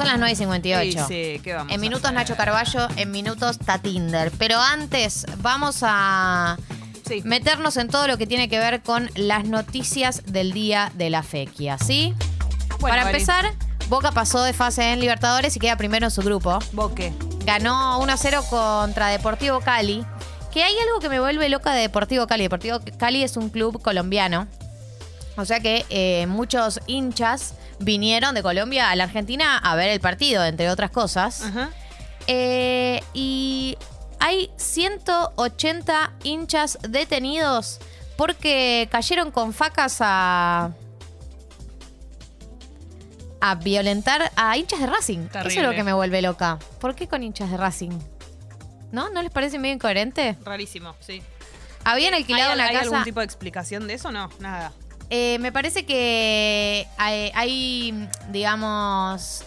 Son las 9 y 58. Sí, sí, ¿qué vamos En minutos? Nacho Carballo, en minutos Tatinder. Pero antes vamos a Sí. meternos en todo lo que tiene que ver con las noticias del día de la fequia, ¿sí? Bueno, Para empezar, Boca pasó de fase en Libertadores y queda primero en su grupo. Boque. Ganó 1-0 contra Deportivo Cali. Que hay algo que me vuelve loca de Deportivo Cali. Deportivo Cali es un club colombiano. O sea que eh, muchos hinchas vinieron de Colombia a la Argentina a ver el partido, entre otras cosas. Ajá. Eh, y hay 180 hinchas detenidos porque cayeron con facas a. a violentar a hinchas de Racing. Eso es lo que me vuelve loca. ¿Por qué con hinchas de Racing? ¿No? ¿No les parece medio incoherente? Rarísimo, sí. Habían alquilado ¿Hay, una hay casa. algún tipo de explicación de eso? No, nada. Eh, me parece que hay, hay, digamos,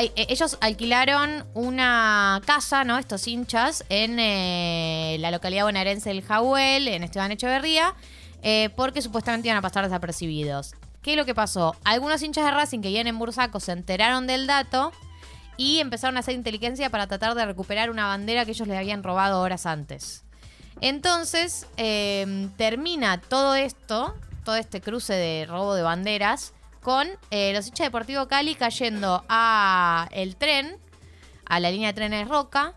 eh, ellos alquilaron una casa, ¿no? Estos hinchas en eh, la localidad bonaerense del Jahuel, en Esteban Echeverría, eh, porque supuestamente iban a pasar desapercibidos. ¿Qué es lo que pasó? Algunos hinchas de Racing que vienen en Bursaco se enteraron del dato y empezaron a hacer inteligencia para tratar de recuperar una bandera que ellos les habían robado horas antes. Entonces, eh, termina todo esto, todo este cruce de robo de banderas, con eh, los hinchas Deportivo Cali cayendo a el tren, a la línea de trenes Roca,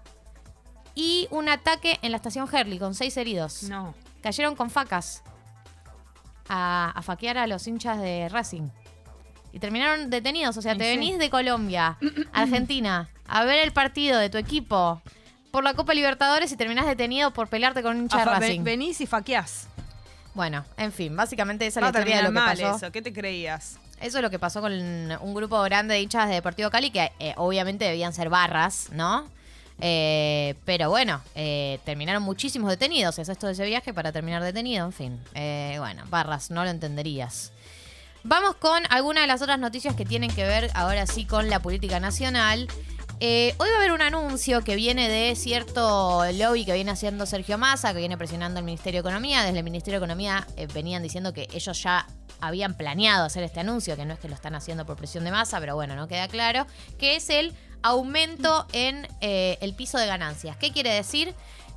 y un ataque en la estación Herley con seis heridos. No. Cayeron con facas a, a faquear a los hinchas de Racing. Y terminaron detenidos. O sea, te sí. venís de Colombia, Argentina, a ver el partido de tu equipo por la Copa Libertadores y terminás detenido por pelearte con un hincha de Racing. ven- venís y faqueás. Bueno, en fin, básicamente esa es la historia de lo que mal pasó. eso. ¿Qué te creías? Eso es lo que pasó con un grupo grande de hinchas de Deportivo Cali que eh, obviamente debían ser barras, ¿no? Eh, pero bueno, eh, terminaron muchísimos detenidos. Es esto de ese viaje para terminar detenido, en fin. Eh, bueno, barras, no lo entenderías. Vamos con algunas de las otras noticias que tienen que ver ahora sí con la política nacional. Eh, hoy va a haber un anuncio que viene de cierto lobby que viene haciendo Sergio Massa, que viene presionando al Ministerio de Economía. Desde el Ministerio de Economía eh, venían diciendo que ellos ya habían planeado hacer este anuncio, que no es que lo están haciendo por presión de masa, pero bueno, no queda claro, que es el aumento en eh, el piso de ganancias. ¿Qué quiere decir?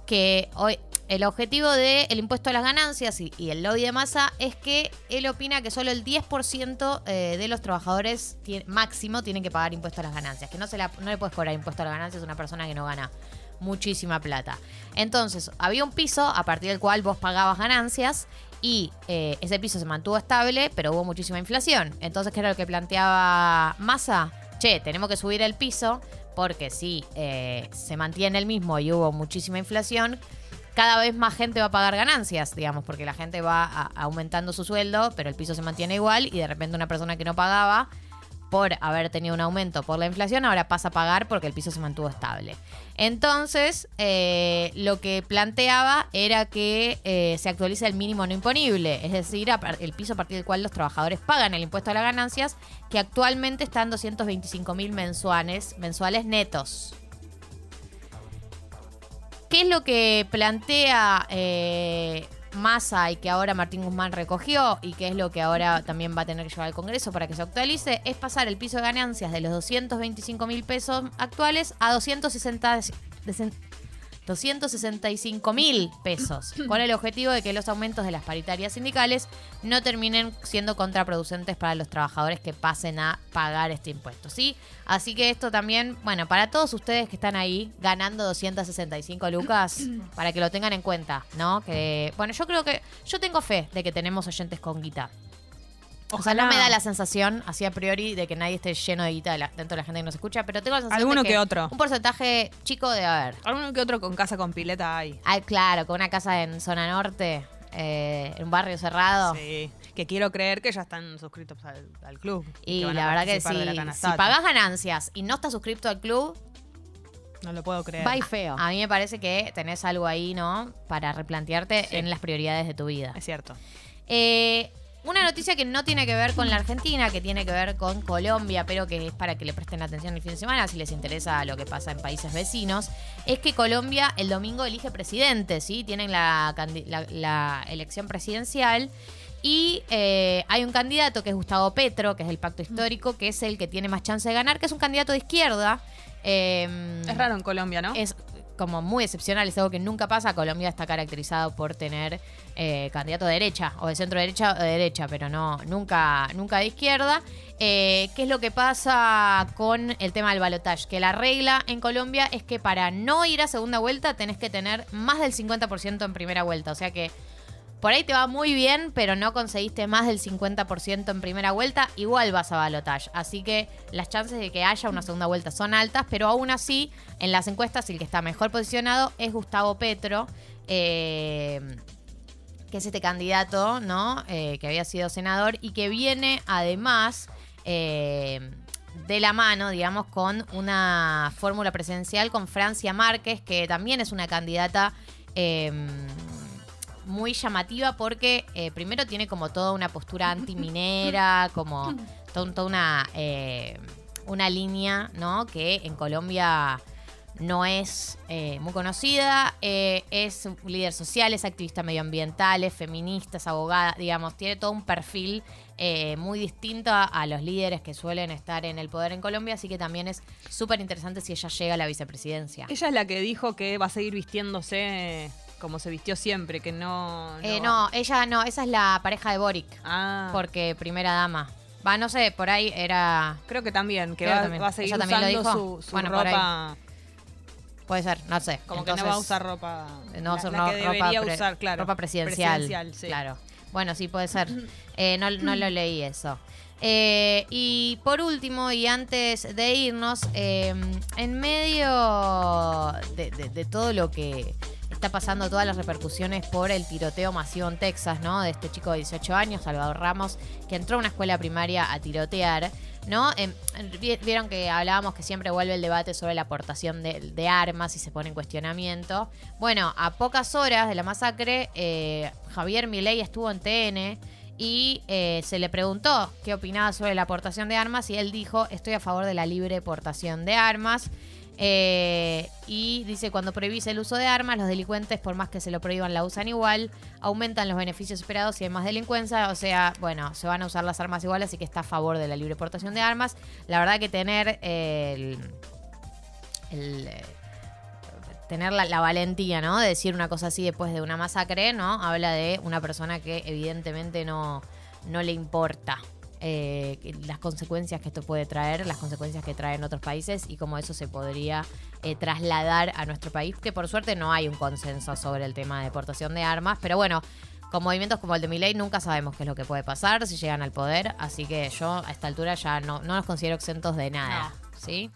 Que hoy el objetivo del impuesto a las ganancias y, el lobby de masa es que él opina que solo el 10% eh, de los trabajadores máximo tienen que pagar impuesto a las ganancias, que no, se la- no le puedes cobrar impuesto a las ganancias a una persona que no gana muchísima plata. Entonces, había un piso a partir del cual vos pagabas ganancias y eh, ese piso se mantuvo estable, pero hubo muchísima inflación. Entonces, ¿qué era lo que planteaba Massa? Che, tenemos que subir el piso porque si eh, se mantiene el mismo y hubo muchísima inflación, cada vez más gente va a pagar ganancias, digamos, porque la gente va aumentando su sueldo, pero el piso se mantiene igual y de repente una persona que no pagaba por haber tenido un aumento por la inflación, ahora pasa a pagar porque el piso se mantuvo estable. Entonces, eh, lo que planteaba era que eh, se actualice el mínimo no imponible, es decir, el piso a partir del cual los trabajadores pagan el impuesto a las ganancias, que actualmente está en 225 mil mensuales, mensuales netos. ¿Qué es lo que plantea eh, Massa y que ahora Martín Guzmán recogió y que es lo que ahora también va a tener que llevar al Congreso para que se actualice? Es pasar el piso de ganancias de los 225 mil pesos actuales a 260, desen- 265 mil pesos, con el objetivo de que los aumentos de las paritarias sindicales no terminen siendo contraproducentes para los trabajadores que pasen a pagar este impuesto, ¿sí? Así que esto también, bueno, para todos ustedes que están ahí ganando 265 lucas, para que lo tengan en cuenta, ¿no? Que, bueno, yo creo que, yo tengo fe de que tenemos oyentes con guita. O sea, no me da la sensación, así a priori, de que nadie esté lleno de guita de la- dentro de la gente que nos escucha, pero tengo la sensación Alguno de que, que otro. Un porcentaje chico de haber. Alguno que otro con casa con pileta hay. Ah, claro, con una casa en zona norte, eh, en un barrio cerrado. Sí. Que quiero creer que ya están suscritos al, al club. Y la verdad que sí, si pagás ganancias y no estás suscrito al club, No lo puedo creer. Va y feo. a mí me parece que tenés algo ahí, ¿no? Para replantearte Sí. en las prioridades de tu vida. Es cierto. Eh, una noticia que no tiene que ver con la Argentina, que tiene que ver con Colombia, pero que es para que le presten atención el fin de semana, si les interesa lo que pasa en países vecinos, es que Colombia el domingo elige presidente, ¿sí? Tienen la, la- la elección presidencial Y eh, hay un candidato que es Gustavo Petro, que es del Pacto Histórico, que es el que tiene más chance de ganar, que es un candidato de izquierda. Eh, Es raro en Colombia, ¿no? es como muy excepcional, es algo que nunca pasa. Colombia está caracterizado por tener eh, candidato de derecha, o de centro derecha o de derecha, pero no, nunca, nunca de izquierda. Eh, ¿Qué es lo que pasa con el tema del balotaje? Que la regla en Colombia es que para no ir a segunda vuelta tenés que tener más del 50% en primera vuelta. O sea que por ahí te va muy bien, pero no conseguiste más del 50% en primera vuelta, igual vas a balotage. Así que las chances de que haya una segunda vuelta son altas, pero aún así, en las encuestas, el que está mejor posicionado es Gustavo Petro. eh, que es este candidato, ¿no? Eh, que había sido senador y que viene además eh, de la mano, digamos, con una fórmula presidencial con Francia Márquez, que también es una candidata muy llamativa porque eh, primero tiene como toda una postura antiminera, como to- toda una, eh, una línea, ¿no? Que en Colombia no es eh, muy conocida, es un líder social, es activista medioambiental, es feminista, es abogada, digamos, tiene todo un perfil muy distinto a, a los líderes que suelen estar en el poder en Colombia, así que también es súper interesante si ella llega a la vicepresidencia. Ella es la que dijo que va a seguir vistiéndose como se vistió siempre, que no... Eh, no, ella no, esa es la pareja de Boric, Ah, porque primera dama. Va, no sé, por ahí era... creo que también, que Creo va, también. va a seguir ¿Ella también lo usando dijo? su, su Bueno, por ropa... Puede ser, no sé. Como que no va a usar ropa... No, la- ser- la no, que ropa, debería pre- usar, claro. ropa presidencial. sí. Claro. Bueno, sí, puede ser. Eh, no, no lo leí eso. Eh, y por último, y antes de irnos, eh, en medio de, de- de todo lo que está pasando, todas las repercusiones por el tiroteo masivo en Texas, ¿no? De este chico de 18 años, Salvador Ramos, que entró a una escuela primaria a tirotear. ¿No? Em, vi- Vieron que hablábamos que siempre vuelve el debate sobre la aportación de, de armas y se pone en cuestionamiento. Bueno, a pocas horas de la masacre, eh, Javier Milei estuvo en TN y eh, se le preguntó qué opinaba sobre la aportación de armas y él dijo, estoy a favor de la libre portación de armas. Eh, y dice, cuando prohibís el uso de armas, los delincuentes, por más que se lo prohíban, la usan igual, aumentan los beneficios esperados y hay más delincuencia. O sea, bueno, se van a usar las armas igual, así que está a favor de la libre portación de armas. La verdad que tener el, tener la, la valentía, ¿no? De decir una cosa así después de una masacre, ¿no? Habla de una persona que evidentemente no, no le importa eh, las consecuencias que esto puede traer, las consecuencias que trae en otros países y cómo eso se podría eh, trasladar a nuestro país, que por suerte no hay un consenso sobre el tema de deportación de armas, pero bueno, con movimientos como el de Milei nunca sabemos qué es lo que puede pasar si llegan al poder, así que yo a esta altura ya no, no los considero exentos de nada, ¿sí?